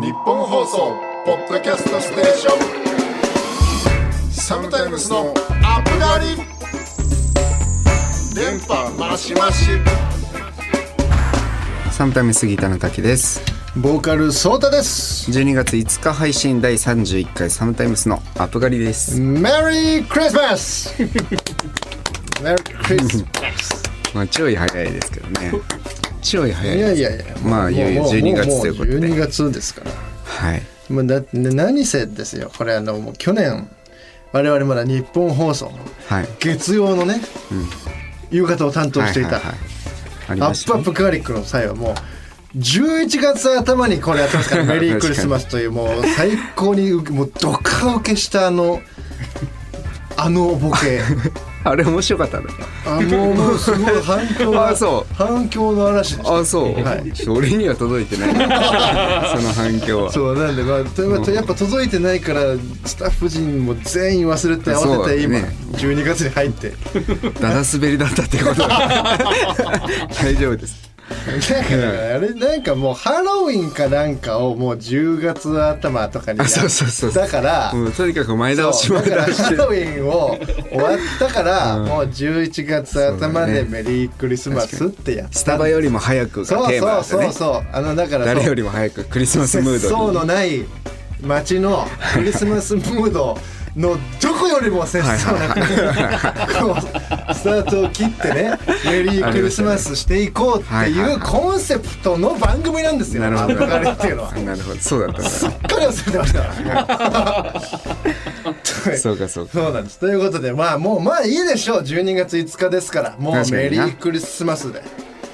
日本放送ポッドキャストステーション。サムタイムスのアップガリ電波マシマシサムタイム杉田の滝です。ボーカルソータです。12月5日配信第31回サムタイムスのアップ狩りです。メリークリスマスメリークリスマまあちょい早いですけどねちょい早スい。いやいやいや。まあいよいよもう12月ということで。も12月ですから。はい。もうだ何せですよ。これあのもう去年我々まだ日本放送のはい。月曜のね、夕方を担当していた、はいはいはい。ありアップアップガーリックの際はもう11月頭にこれやってますから メリークリスマスというもう最高にうもうドカ受けしたあのあのボケ あれ面白かったの？あもうもうすごい反響が あそう。反響の嵐でした。あそう、はい。俺には届いてない。その反響は。そうなんでまあとやっぱやっぱ届いてないからスタッフ陣も全員忘れて慌てて今、そうだね。12月に入って。だだ滑りだったってことだ。大丈夫ですあれなんかもうハロウィンかなんかをもう10月頭とかにやあそうそうそう。だからもうとにかく前倒し前そうだから倒しハロウィンを終わったから、もう11月頭でメリークリスマスってやったスタバよりも早くがそうテーマだったね。そうそうそう。あのだから誰よりりも早くクリスマスムーそうドにのない街のクリスマスムード のどこよりも節操なくこうスタートを切ってねメリークリスマスしていこうってはいうコンセプトの番組なんですよなるほどアップガリっていうのは。なるほどそうだったすっかり忘れてました。そうかそうかそうなんです。ということで、まあもう、まあいいでしょう。12月5日ですから、もうメリークリスマスで。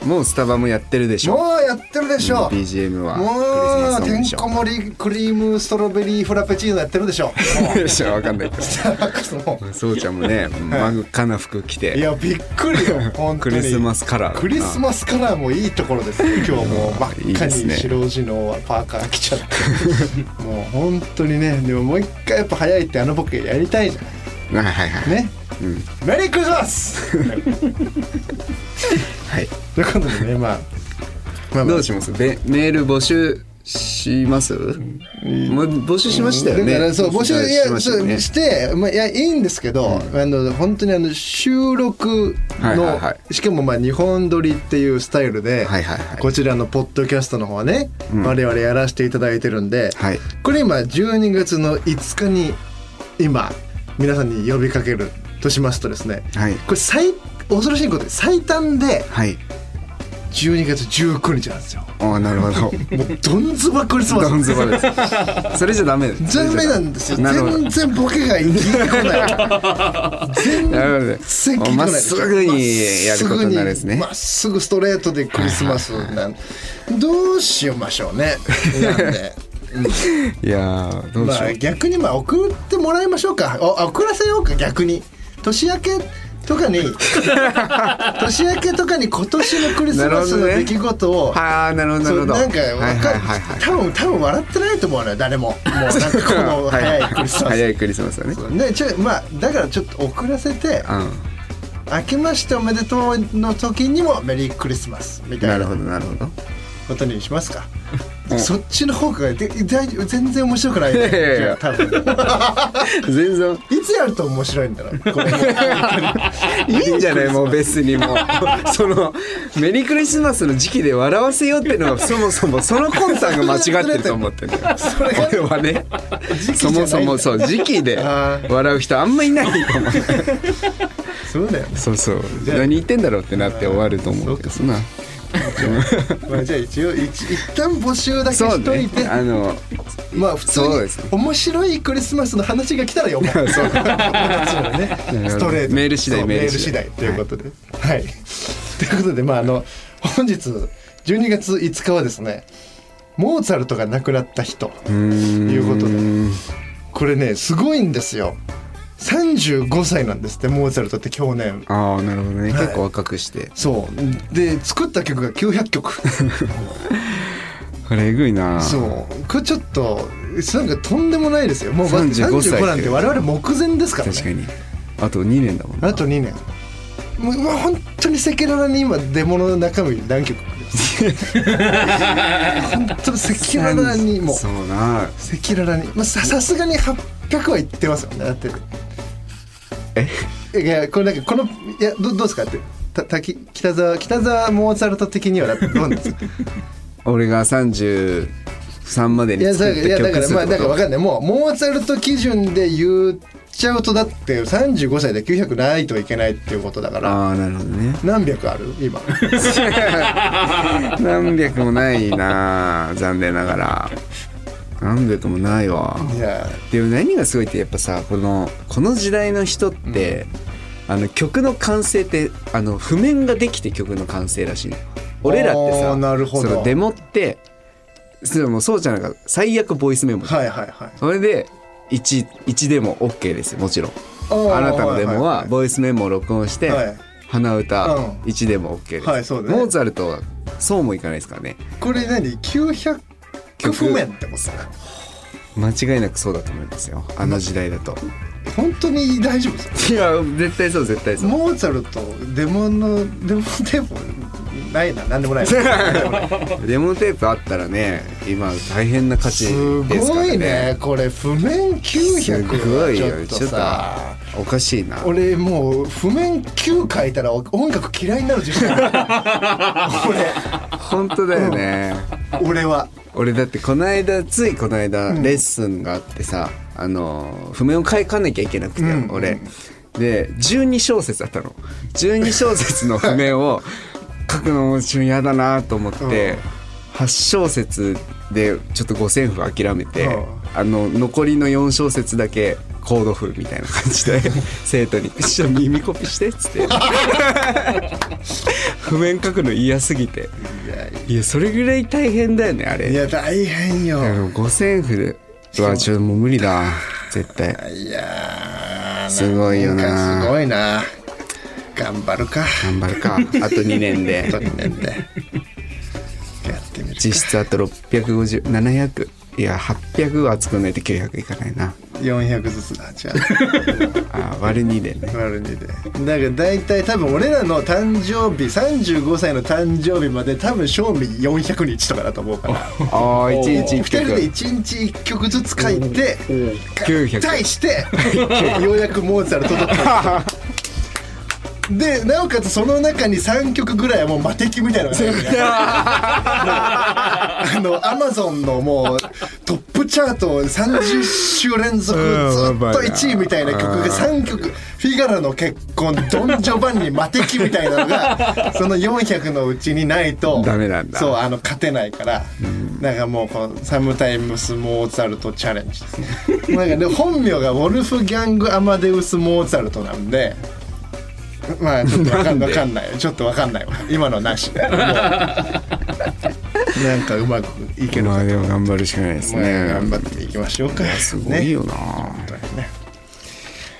もうスタバもやってるでしょもうやってるでしょう。BGM はもう、てんこ盛りクリームストロベリーフラペチーノやってるでしょ う。もうよしわかんないけどスターバックスも。そうちゃんもね真っ赤な服着ていや、びっくりよ。本当に。クリスマスカラークリスマスカラーもいいところですね。今日もう真っ赤に白地のパーカー着ちゃって。もう本当にね、でももう一回やっぱ早いってあのボケやりたいじゃん。はいはいはいね。うんメリークリスマス はい。ということでね、まあ。まあまあ。どうします？べメール募集します？もう募集しましたよね。だからそう募集いやそうして、まあ、いやいいんですけど、あの本当にあの収録の、しかもまあ日本撮りっていうスタイルで、こちらのポッドキャストの方はね、我々やらせていただいてるんで、はい。これ今12月の5日に今皆さんに呼びかけるとしますとですね、はい。これ最恐ろしいことで最短ではい。12月19日なんですよ。ああなるほど。もうどんずばクリスマスドンズバですそれじゃダメです。ダメなんですよ。全然ボケが聞いてこない。全なるほど。ね然聞いまっすぐにやることになるんですね。まっすぐストレートでクリスマスなんどうしましょうね。なんで。いやーどうましよう。あ逆にまあ送ってもらいましょうか。おあ送らせようか逆に。年明けとかに 年明けとかに今年のクリスマスの出来事をはあなるほどなるほど。なんか多分多分笑ってないと思うのよ誰も。もう なんかこの早いクリスマス。早いクリスマスだね。ねちょまあだからちょっと遅らせてう明けましておめでとうの時にもメリークリスマスみたいなんなるほどなるほど。ことにしますか、うんそっちの方がで大全然面白くないね。いやいやいや。じゃあ多分。全然。いつやると面白いんだろう？これ。も いいんじゃない？もう別にもう。そのメリークリスマスの時期で笑わせようっていうのがそもそもその魂胆が間違ってると思ってる。それはねそもそもそう時期であ笑う人あんまいないと思う。そうだよね。そうそう。何言ってんだろうってなって終わると思うけどなまあじゃあ一応一一旦募集だけしといねて、あのまあ普通に面白いクリスマスの話が来たらよもう。そう。ねストレート。メール次第メール次第。ということで。はい、ということでまああの本日12月5日はですねモーツァルトが亡くなった日ということで。これねすごいんですよ35歳なんですってモーツァルトって去年ああなるほどね、はい。結構若くして。そう。で作った曲が900曲 これえぐいな。そう。これちょっとなんかとんでもないですよ。もうだって35歳35なんて我々目前ですからね。確かに。あと2年だもんな。あと2年もう本当に赤裸々に今デモの中身何曲本当に赤裸々にもう。そうな。赤裸々に、まあ、ささすがに800はいってますよねだってえ？いやこれなんかこのいやどどうですかって？た滝北沢北沢モーツァルト的にはだってどうなんですか？俺が33までいやにいやだからまあだから分かかんない。もうモーツァルト基準で言っちゃうとだって35歳で900ないといけないっていうことだから。ああなるほどね。何百ある？今。何百もないな残念ながら何百もないわ。でも何がすごいってやっぱさこのこの時代の人って、あの曲の完成ってあの譜面ができて曲の完成らしいの俺らってあさーなるほど。そのデモってそれもうそうじゃなか最悪ボイスメモはいはいはい。それで 1, 1でも OK ですよもちろん。ああなたのデモはボボイスメモを録音して、はい。鼻歌うん。1でも OK です、はいそうだね。モーツァルトはそうもいかないですからね。これ何？900譜面ってこと間違いなくそうだと思いますよ。あの時代だと。本当に大丈夫ですかいや絶対そう絶対そう。モーツァルトデモのデモテープないな。何でもない デモテープあったらね今大変な価値すですからね。ごいね。これ譜面す900ごいよ。ちょっとおかしいな。俺もう譜面9書いたら音楽嫌いになる自信ある。本当だよね。俺俺は俺だってこの間ついこの間レッスンがあってさ、あの譜面を書かなきゃいけなくて、うん俺。で12小節だったの。12小節の譜面を 書くのもちょっと嫌だなと思って、8小節でちょっと五線譜諦めて、うん。あの残りの4小節だけコード譜みたいな感じで 生徒に「ちょっと耳コピして」っつって。譜面書くの嫌すぎて。いやそれぐらい大変だよねあれ。いや大変よ。でも五線譜はちょっともう無理だ絶対。いやーすごいよな。すごいな。頑張るか。頑張るか。あと2年で。あと2年で。やってみる実質あと650700いや800は作んないと900いかないな400ずつ。だじゃあ あ割る2でね。割る2で。だから大体多分俺らの誕生日35歳の誕生日まで多分賞味400日とかだと思うから。ああ1日1 2人で曲1日1曲ずつ書いて900対してようやくモーツァルト届く でなおかつその中に3曲ぐらいはもう魔敵みたいなのが入 あのアマゾンのもうトップチャート30週連続ずっと1位みたいな曲が3曲「フィガロの結婚」「ドン・ジョバンニ」「魔敵」みたいなのが その400のうちにないとダメなんだ。そうあの勝てないから、なんかもうこのサムタイムス・モーツァルトチャレンジですね。なんかで本名がウォルフギャング・アマデウス・モーツァルトなんでまあちょっとわかんわかんない。ちょっとわかんないわ。今のなしなんかうまくいけるまあでも頑張るしかないですまあね頑張っていきましょうか。すごいよな、本当にね。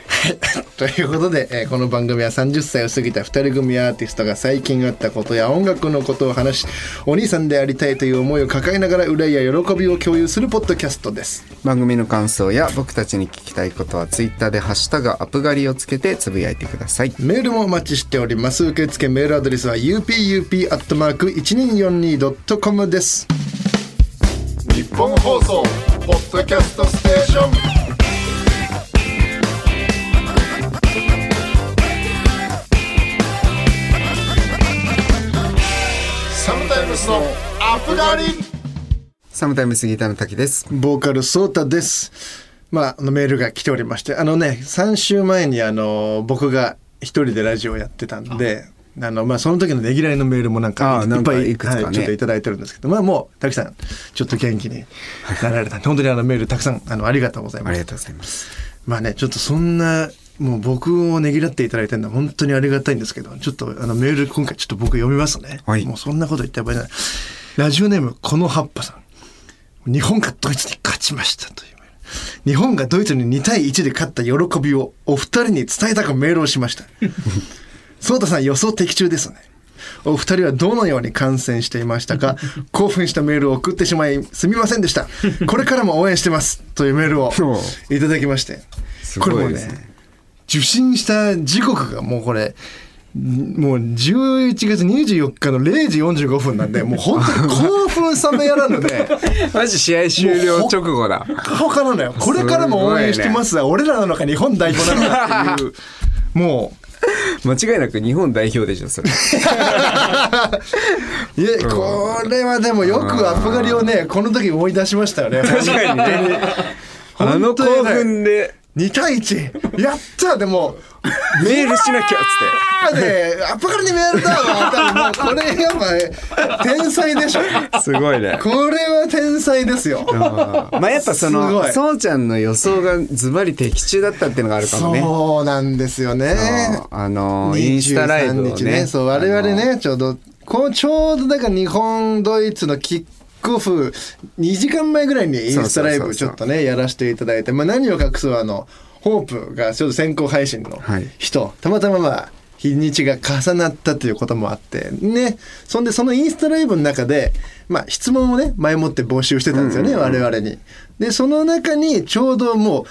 はいということで、えーこの番組は30歳を過ぎた2人組アーティストが最近あったことや音楽のことを話しお兄さんでありたいという思いを抱えながら憂いや喜びを共有するポッドキャストです。番組の感想や僕たちに聞きたいことはツイッターで「ハッシュタグアップ狩り」をつけてつぶやいてください。メールもお待ちしております。受付メールアドレスは upup.1242.com です。日本放送ポッドキャストステーションガリサムタイムスギターの滝です。ボーカルソータです。まあ、あのメールが来ておりまして、あのね、3週前にあの、僕が一人でラジオをやってたんで、あ。の、まあ、その時のねぎらいのメールもなんか、いっぱい、いくつかね。はい、ちょっといただいてるんですけど、まあ、もう、たくさん、ちょっと元気になられた。本当にあの、メールたくさん、あの、ありがとうございます。ありが。とうございます。まあね、ちょっとそんな、もう僕をねぎらっていただいてるのは本当にありがたいんですけど、ちょっとあのメール今回ちょっと僕読みますね。はい。もうそんなこと言ってばいいじゃない。ラジオネーム、この葉っぱさん。日本がドイツに勝ちましたという。日本がドイツに2対1で勝った喜びをお二人に伝えたくメールをしました。ソータさん予想的中ですね。お二人はどのように観戦していましたか？興奮したメールを送ってしまいすみませんでした。これからも応援してますというメールをいただきまして。すごいですね受信した時刻がもうこれもう11月24日の0時45分なんでもう本当に興奮冷めやらぬで。マジ試合終了直後だ。他なのよ。これからも応援してますが、俺らなのか日本代表なのかっていう。も 間違いなく日本代表でしょそれ。う いやこれはでもよくアップ狩りをねこの時思い出しましたよね。確かにね。あの興奮で2対1やったでもメールしなきゃっあーでアップにメールだわ多分もう。これやっぱ天才でしょ。つってすごいね。これは天才ですよ。まあやっぱそのそうちゃんの予想がズバリ的中だったっていうのがあるかもね。そうなんですよね。あのインスタライブを23日ねそう我々ねちょうどこうちょうどだから日本ドイツのキックオフ2時間前ぐらいにインスタライブちょっとねやらせていただいて、まあ、何を隠すはあのホープがちょっと先行配信のはい。人、たまたままあ日にちが重なったということもあってね。そんでそのインスタライブの中で、まあ、質問をね前もって募集してたんですよね、我々に。でその中にちょうども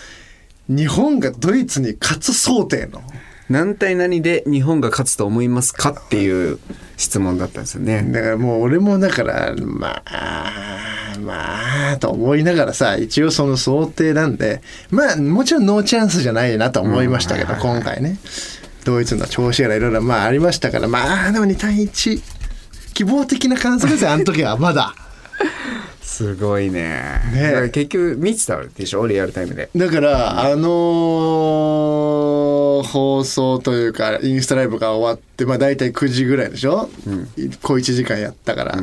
う日本がドイツに勝つ想定の何対何で日本が勝つと思いますかっていう質問だったんですよね。だからもう俺もだからまあまあと思いながらさ一応その想定なんでまあもちろんノーチャンスじゃないなと思いましたけど、今回ね。ドイツの調子やらいろいろまあありましたからまあでも2対1希望的な観測ですよあの時はまだ。すごいね。ね。結局見てたでしょ？リアルタイムで。だから、あのー放送というかインスタライブが終わってまあ大体9時ぐらいでしょ、小1時間やったから、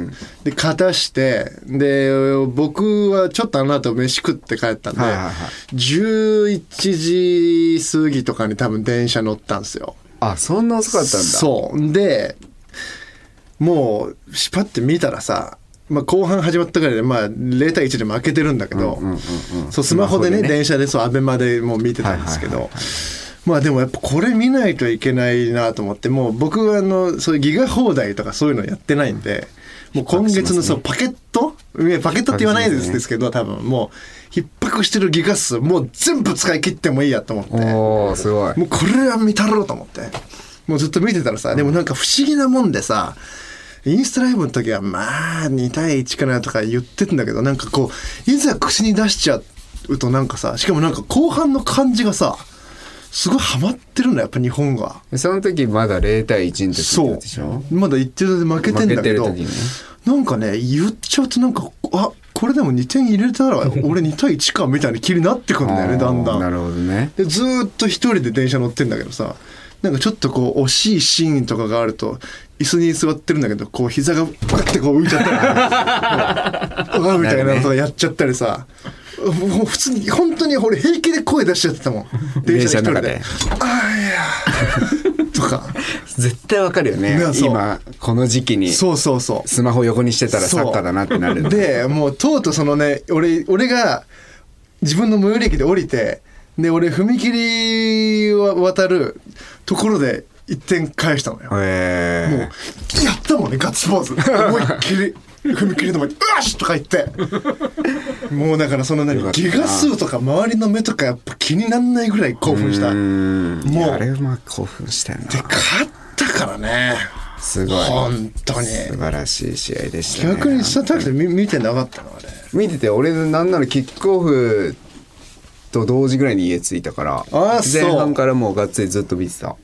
で片してで僕はちょっとあの後飯食って帰ったんで、はいはいはい。11時過ぎとかに多分電車乗ったんですよ。あそんな遅かったんだ。そう。でもうしぱって見たらさまあ、後半始まったぐらいで、まあ、0対1で負けてるんだけど、そうスマホでねスマホでね。電車でそうアベマでもう見てたんですけど、まあでもやっぱこれ見ないといけないなと思ってもう僕はあのそういうギガ放題とかそういうのやってないんでもう今月のそうパケットいやパケットって言わないですですけど多分もう逼迫してるギガ数もう全部使い切ってもいいやと思って。おおすごい。もうこれは見たろうと思って。もうずっと見てたらさでもなんか不思議なもんでさインスタライブの時はまあ2対1かなとか言ってたんだけどなんかこういざ口に出しちゃうとなんかさしかもなんか後半の感じがさすごいハマってるんだやっぱ日本が。その時まだ0対1の時そうでしょ？まだ言ってるで負けてんだけど負けてる時にねなんかね言っちゃうとなんかあこれでも2点入れたら 俺2対1かみたいな気になってくんだよねだんだん。なるほどねでずーっと一人で電車乗ってんだけどさなんかちょっとこう惜しいシーンとかがあると椅子に座ってるんだけどこう膝がこうやってこう浮いちゃった わみたいなのとかやっちゃったりさ。もう普通に本当に俺平気で声出しちゃってたもん。電車で一人で。電「ああいや」とか。絶対わかるよね。今この時期にそうそうそう。スマホ横にしてたらサッカーだなってなるでもうとうとうそのね俺俺が自分の最寄り駅で降りてで俺踏切を渡るところで一点返したのよ。もうへえやったもんねガッツポーズ。思いっきり踏切の前に「うわし!」とか言って。もうだからその何ギガ数とか周りの目とかやっぱ気になんないぐらい興奮した。もう。あれはまあ興奮したよな勝ったからね。すごい。本当に。素晴らしい試合でしたね。逆にさたくて見見てなかったのあれ。見てて俺なんならキックオフと同時ぐらいに家着いたからあそう。前半からもうがっつりずっと見てた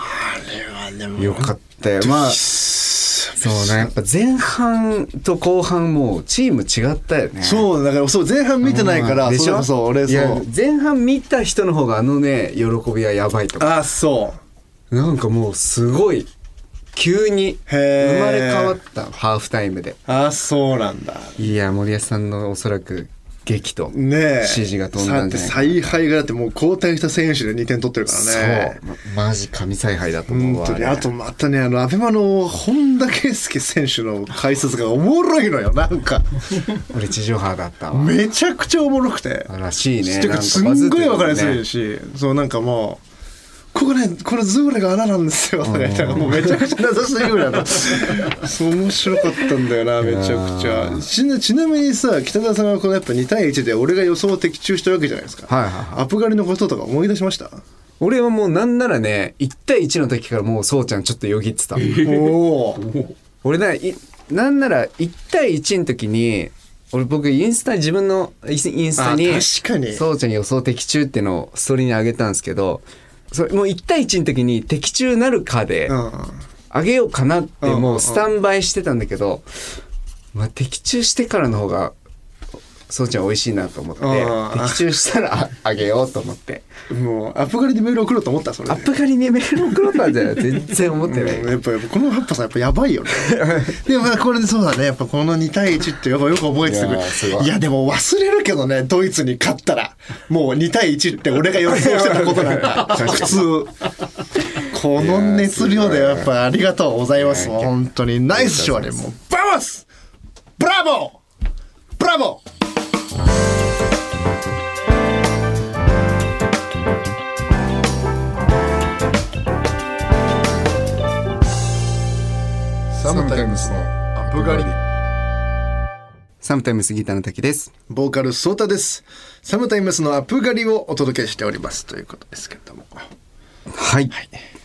あれはでも。よかったよ。まあそうね。やっぱ前半と後半もうチーム違ったよね。そうだからそう前半見てないからでしょ？そう俺いやそう。前半見た人の方があのね喜びはやばいとか。あそう。なんかもうすごい急に生へー。まれ変わったハーフタイムで。あそうなんだ。いや森保さんのおそらく激とねえ。指示が飛んだん采配がだってもう交代した選手で2点取ってるからねそうまマジ神采配だと思うわれ本当にあとまたねあのアベマの本田圭佑選手の解説がおもろいのよなんか俺地上波だったわめちゃくちゃおもろくてらしいねすんごい分かりやねすいし、そうなんかもうここねこれズーレが穴なんですよ。とか言ったらもうめちゃくちゃ名指しで言うぐらいだったそう面白かったんだよなめちゃくちゃ。ちなちなみにさ北澤さんはこのやっぱ2対1で俺が予想を的中したわけじゃないですか、はいはいはい。アップ狩りのこととか思い出しました？俺はもうなんならね1対1の時からもうそうちゃんちょっとよぎってた。おお俺ねいなんなら1対1の時に俺僕インスタ自分のインスタにあ確かに。そうちゃん予想的中っていうのをストーリーに上げたんですけどそれもう1対1の時に的中なるかでうん。上げようかなってもうスタンバイしてたんだけど、まあ、的中してからの方がそうちゃん美味しいなと思って的中したらあげようと思って。もうアップ狩りでメール送ろうと思ったそれ。でアップ狩りにメール送ろうなんじゃない全然思ってない、うんやっぱやっぱこのハッパさんやっぱやばいよね。でもまあこれでそうだね。やっぱこの2対1ってやっぱよく覚えててくいやーすごいいやでも忘れるけどねドイツに勝ったらもう2対1って俺が予想してたことなんか。普通。この熱量でやっぱありがとうございます。本当に。ナイス勝利。もうバモス。ブラボー。ブラボー SOMETIME'Sのアプガリサムタイムスギターの滝です。ボーカルソータです。サムタイムスのアップ狩りをお届けしております。ということですけれども。はい、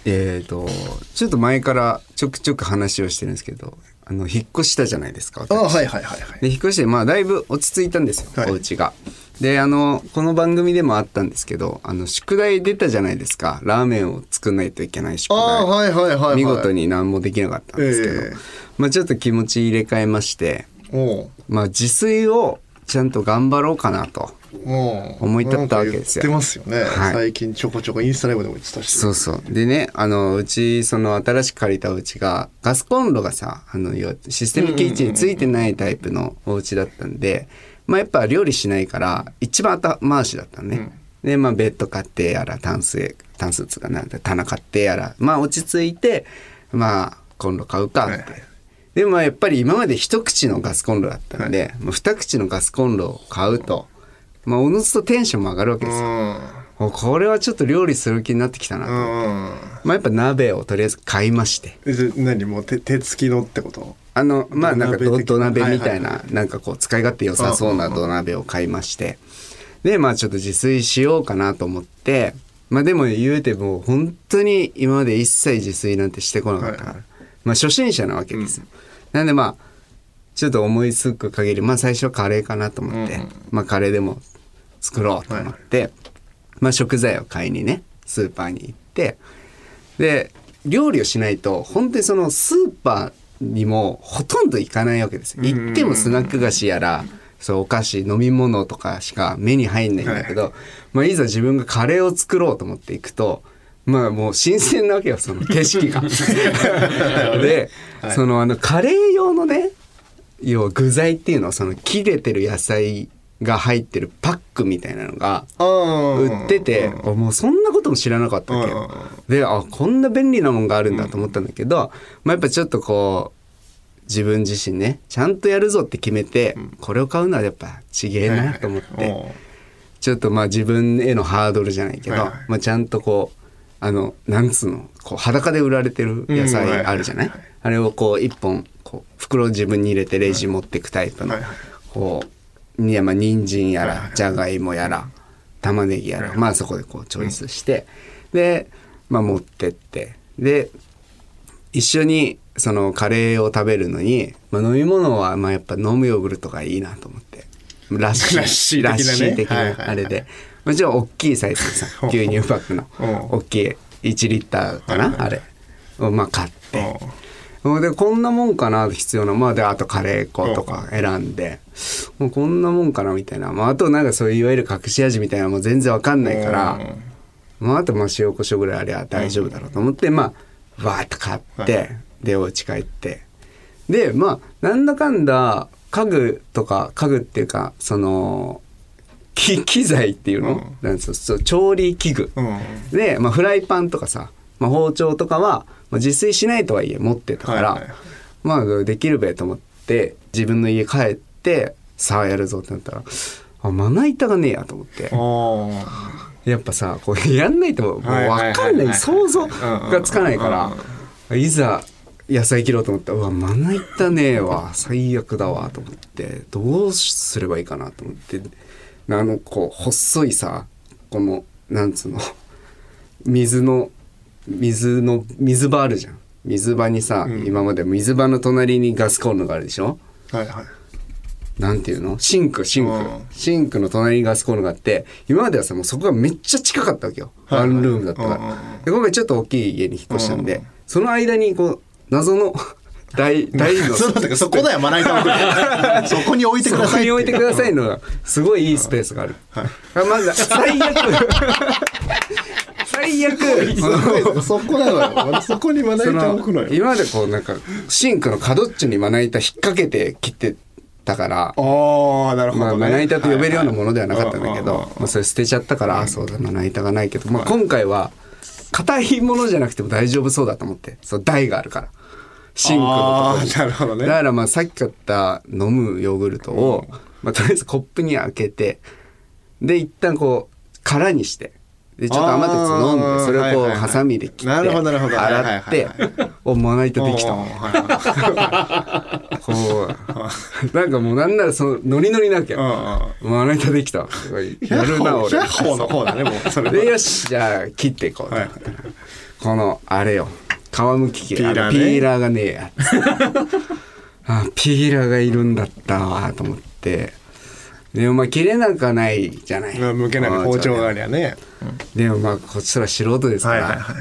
えっ、とちょっと前からちょくちょく話をしてるんですけどあの引っ越したじゃないですかあ私はいはいはいはい。で引っ越してまあだいぶ落ち着いたんですよ、はい。お家が。であのこの番組でもあったんですけどあの宿題出たじゃないですか。ラーメンを作んないといけない宿題。はいはいはいはい。見事に何もできなかったんですけど、ええ。まあちょっと気持ち入れ替えまして、まあ自炊をちゃんと頑張ろうかなと。思い立ったわけですよ。言ってますよね、はい。最近ちょこちょこインスタライブでも言ってたし。そうそう。でね、あの、うち、その新しく借りたうちが、ガスコンロがさ、あの、システムキッチンについてないタイプのお家だったんで、まあやっぱ料理しないから、一番後回しだったのね。で、まあベッド買ってやら、タンス、タンスっつうかなんだ、棚買ってやら、まあ落ち着いて、まあ、コンロ買うかって。はい。はいでもまあやっぱり今まで一口のガスコンロだったんで、もう二口のガスコンロを買うと、まあおのずとテンションも上がるわけですよ。これはちょっと料理する気になってきたなと。うんまあやっぱ鍋をとりあえず買いまして。何？もう手手つきのってこと？あの、まあなんか土鍋的な？土鍋みたいはいな、なんかこう使い勝手良さそうな土鍋を買いまして。で、まあちょっと自炊しようかなと思って、まあでも言うてもう本当に今まで一切自炊なんてしてこなかったから。はいまあ初心者なわけですよ。なんでまあ、ちょっと思いつく限り、まあ最初はカレーかなと思って、うんうんまあカレーでも作ろうと思って、まあ食材を買いにね、スーパーに行って、で料理をしないと本当にそのスーパーにもほとんど行かないわけです行ってもスナック菓子やらそうお菓子飲み物とかしか目に入んないんだけど、い。まあ、いざ自分がカレーを作ろうと思っていくとまあもう新鮮なわけよその景色が。で、そのあのカレー用のね要は具材っていうのはその切れてる野菜が入ってるパックみたいなのが売ってて、もうそんなことも知らなかったわけ。よ。であこんな便利なもんがあるんだと思ったんだけど、まあ、やっぱちょっとこう自分自身ねちゃんとやるぞって決めて、これを買うのはやっぱちげえなと思って、ちょっとまあ自分へのハードルじゃないけど、まあ、ちゃんとこうあのなんつうのこう裸で売られてる野菜あるじゃない,、あれをこう一本こう袋を自分に入れてレジ持ってくタイプの、こういやまあ人参やらじゃがいもやら玉ねぎやら、まあそこでこうチョイスして、で、まあ、持ってってで一緒にそのカレーを食べるのに、まあ、飲み物はまあやっぱ飲むヨーグルトがいいなと思って。ラッシー。ラッシー的なあれで。もちろん大きいサイズでさ 牛乳パックの。うん大きい1リッターかな、あれ。をまあ買って。でこんなもんかな必要な。まあであとカレー粉とか選んでもうこんなもんかなみたいな、まあ、あとなんかそういういわゆる隠し味みたいなのも全然わかんないから、まあ、あとまあ塩コショウぐらいありゃ大丈夫だろうと思って、まあわーっと買って、でお家帰って。でまあなんだかんだ家具とか家具っていうかその機機材っていうの、なんつうの？そう調理器具、うん。で、まあ、フライパンとかさ、まあ、包丁とかは、まあ、自炊しないとはいえ持ってたから、はいはいはい。まあできるべと思って自分の家帰ってさあやるぞってなったらあまな板がねえやと思って。あやっぱさこうやんないともう分かんないい想像がつかないかうんらいざ野菜切ろうと思ったらうわまな板ねえわ最悪だわと思ってどうすればいいかなと思って。あのこう細いさこのなんつうの水の水の水場あるじゃん。水場にさ、今まで水場の隣にガスコンロがあるでしょ？はいはいなんていうの？シンクシンク、うん。シンクの隣にガスコンロがあって今まではさもうそこがめっちゃ近かったわけよ、ワンルームだったから、で今回ちょっと大きい家に引っ越したんで、うんその間にこう謎の 大 大の。そうそこだよまな板 そこに置いてくだそこさいに置いてくださいのがすごいいいスペースがある、はい。あまず最悪。最悪。そこなのよ。そこにまなそ板置くのよ。の今までこうなんかシンクの角っちょにまな板引っ掛けて切ってたからああなるほまあ、どね。まな板と呼べるようなものではなかったんだけはいはいど、まあ、それ捨てちゃったから、あそうだまな板がないけど、まあ、今回は硬いものじゃなくても大丈夫そうだと思ってそう台があるから。シンクのとこなるほどね。だからまあさっき買った飲むヨーグルトを、まあ、とりあえずコップに開けてで一旦こう空にしてでちょっと余ったやつ飲んでそれをこうハサミで切って洗ってはいおまな板できた。こう なんかもうなんならそのノリノリなきゃうんうん。まな板できた。やるな俺。百歩の方だねもう。それはでよしじゃあ切っていこう。と、はい。このあれよ。皮むき器ピーラーね。ピーラーがねえや あピーラーがいるんだったわと思ってでもまあ切れなくはないじゃない。まあ向けない包丁がありりゃね。でもまあこっちら素人ですから、はいはいは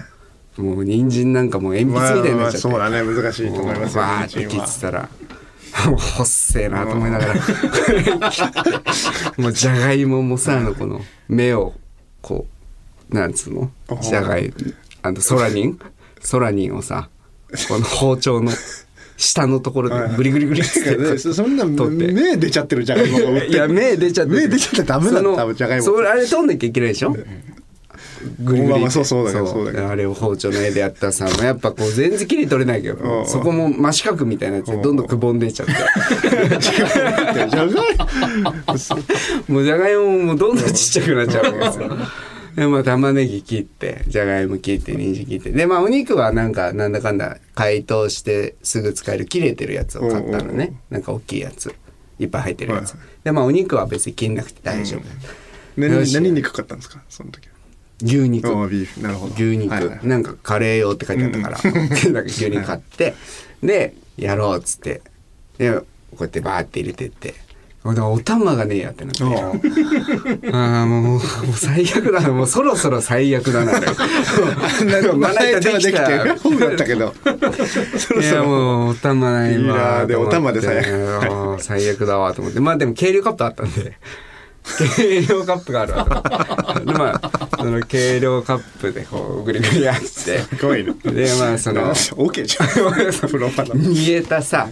い。もう人参なんかもう鉛筆みたいになっちゃって、まあまあそうだね。難しいと思いますよわーって切ってたら。もう細えなと思いながら。もうじゃがいももさあのこの目をこうなんつうの？じゃがいあのソラニン？ソラニンをさこの包丁の下のところでグリグリグリってねそそんな目出ちゃってるじゃがいもがいや目出ちゃってる。目出ちゃったらダメだその多分じゃがいもそれあれ取んなきゃいけないでしょ？グリグリそうそうだけどそう。だあれを包丁の絵でやったらさやっぱこう全然切り取れないけどうん。そこも真四角みたいなやつでどんどんくぼんでいっちゃ って。じゃがいも。うじゃがいももどんどんちっちゃくなっちゃうわけですよ。でまあ玉ねぎ切ってじゃがいも切って人参切って。でまあお肉はなんかなんだかんだ解凍してすぐ使える切れてるやつを買ったのね。なんか大きいやつ。いっぱい入ってるやつ、はいでまあお肉は別に切んなくて大丈夫、よ何し。何肉買ったんですか？その時は。牛肉。ああビーフ。なるほど。牛肉、はいはいなんかカレー用って書いてあったから、なんか牛肉買って。でやろうっつって。でこうやってバーって入れてってでお玉がねえやってなって ああもうもう最悪だな。もうそろそろ最悪だな。まな板はできてホームだったけど。そろいやそろもうお玉ないわと思ってお玉で最悪。最悪だわと思って。まあでも計量カップあったんで。計量カップがあるわ。でまあその計量カップでこうグリグリやって。すごいね。でまあその OK じゃん。プロパの煮えたさ、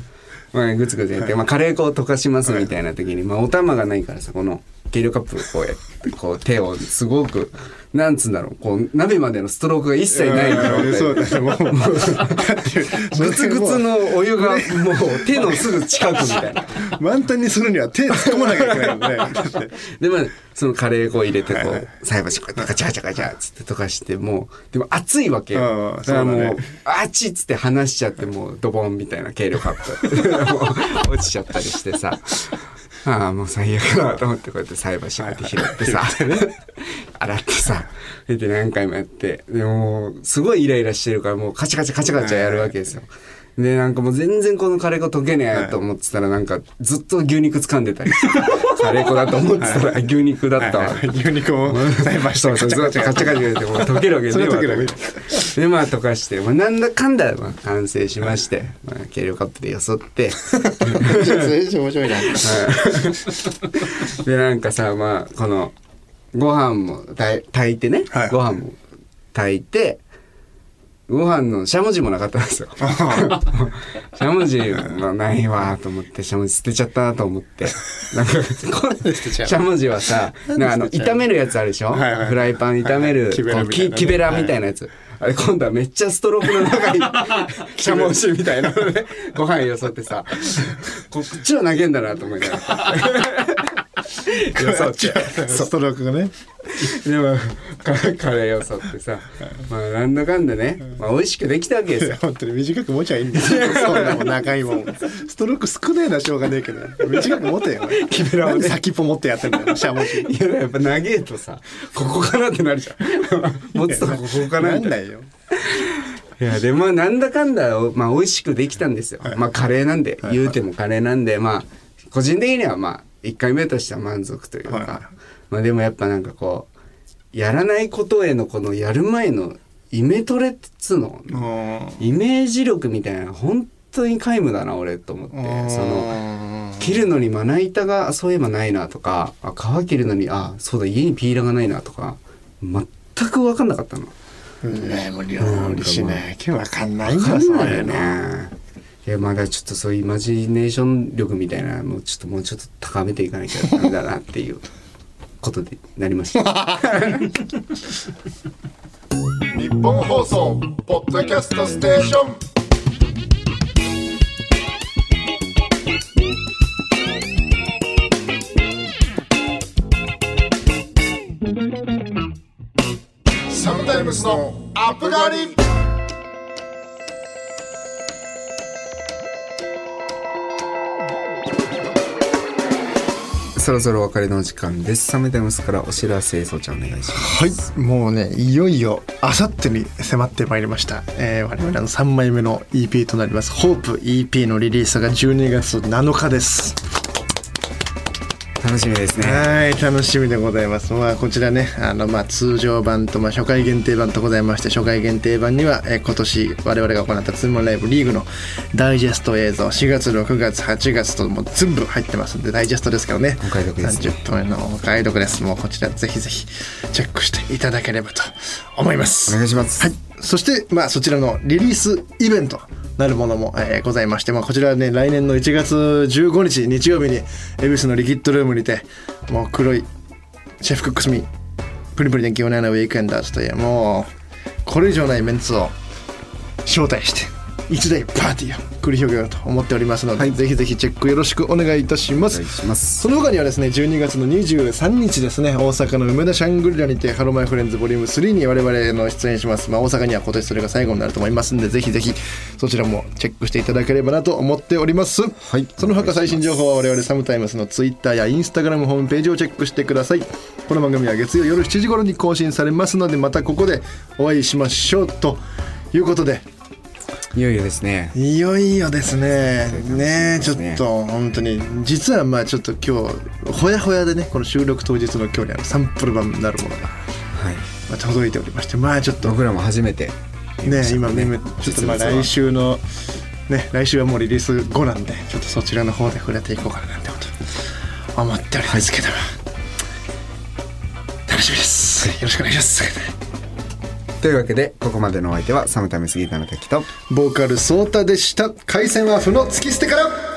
まあ、グツグツやって、まあ、カレー粉を溶かしますみたいな時に、まあ、お玉がないからさこの計量カップをこうやってこう手をすごくなんつうんだろうこう鍋までのストロークが一切ない状態でそうだね。もうだってグツグツのお湯がもう手のすぐ近くみたいな。満タンにするには手突っ込まなきゃいけないよね。だってでまあそのカレー粉を入れてこう菜箸こうやってガチャガチャガチャっつって溶かしてもうでも熱いわけうよんだからもうあっちっつって離しちゃってもうドボンみたいな計量カップ。もう落ちちゃったりしてさああもう最悪だなと思ってこうやって菜箸こうやって拾ってさ。洗ってさ。で何回もやって。でもうすごいイライラしてるからもうカチャカチャカチャカチャやるわけですよ。でなんかもう全然このカレー粉溶けねえと思ってたらなんかずっと牛肉掴んでたり。し てカレー粉だと思ってたら牛肉だったわ。牛肉を菜箸そうそう、ずっとカチャカチャて、もう溶けるわけねで、まあ溶かして、まあなんだかんだ、まあ完成しまして、まあ計量カップでよそって、それ面白いなで、なんかさ、まあ、この、ご飯も炊いてね、はいご飯も炊いて、ご飯のしゃもじもなかったんですよ。しゃもじはないわと思って、しゃもじ捨てちゃったなと思って。なんか、しゃもじはさ、なんかあの、炒めるやつあるでしょ？はいはいフライパン炒める、はい木べらみたいなね。き木べらみたいなやつ。あれ今度はめっちゃストロークの中に しゃもじみたいなので ご飯よそってさこっちは投げんだなと思いながら よそって。ストロークがね。でもカカレーよそってさまあなんだかんだね、まあ、美味しくできたわけですよ。本当に短く持ちゃいいんだよ。そんなもん長いもん。ストローク少ねえなしょうがねえけど短く持てよ。キメラなんで先っぽ持ってやってんだよしゃもじ。いややっぱ長えとさここかなってなるじゃん。持つとここかなみたいななんないよ。いやでもなんだかんだ、まあ、美味しくできたんですよ、まあカレーなんで、言うてもカレーなんでまあ個人的にはまあ1回目としては満足というか、はい。はいまあでもやっぱなんかこうやらないことへのこのやる前のイメトレっつうの？イメージ力みたいな本当に皆無だな俺と思って。その切るのにまな板がそういえばないなとかあ皮切るのにあそうだ家にピーラーがないなとか全く分かんなかったの。ねもう料理しなきゃわかんないん分かだそうんないよね。いやまだちょっとそういうイマジネーション力みたいなもうちょっともうちょっと高めていかなきゃダメだなっていう ことでなりました。日本放送ポッドキャストステーションサムタイムスのアップガリそろそろお別れの時間です。サムダムスからお知らせそうちゃんお願いします。はいもうねいよいよあさってに迫ってまいりました、えー、我々の3枚目の EP となります「ホープ EP のリリースが12月7日です楽しみですね。はい楽しみでございます。まあこちらねあのまあ通常版とまあ初回限定版とございまして初回限定版には、えー今年我々が行ったツーマンライブリーグのダイジェスト映像4月6月8月ともう全部入ってますんでダイジェストですからね。お買い得ですね。30分のお買い得です。もうこちらぜひぜひチェックしていただければと思います。お願いします。はい、そして、まあ、そちらのリリースイベントなるものも、えーございまして、まあ、こちらはね来年の1月15日日曜日に恵比寿のリキッドルームにてもう Kroi Chef Cooks Me プリプリ電気オナナウィークエンダーズというもうこれ以上ないメンツを招待して一大パーティーを繰り広げようと思っておりますので、ぜひぜひチェックよろしくお願いいたします。その他にはですね12月の23日ですね大阪の梅田シャングリラにて Hello My Friends ボリューム3に我々の出演します、まあ、大阪には今年それが最後になると思いますんでぜひぜひそちらもチェックしていただければなと思っております、はい。その他最新情報は我々 SOMETIME'S のツイッターやインスタグラムホームページをチェックしてください。この番組は月曜夜7時頃に更新されますのでまたここでお会いしましょうということでいよいよですね。いよいよですね。ねちょっねと本当に実はまあちょっと今日ほやほやでねこの収録当日の今日にあのサンプル版になるものがはい。まあ届いておりましてまあちょっと僕らも初めてね今ねちょっとまあ来週のね来週はもうリリース後なんでちょっとそちらの方で触れていこうかななんてこと思っておりますけども、楽しみです。よろしくお願いします。というわけでここまでのお相手はサムタイムスギターの滝とボーカルソータでした。回線は負の突き捨てから。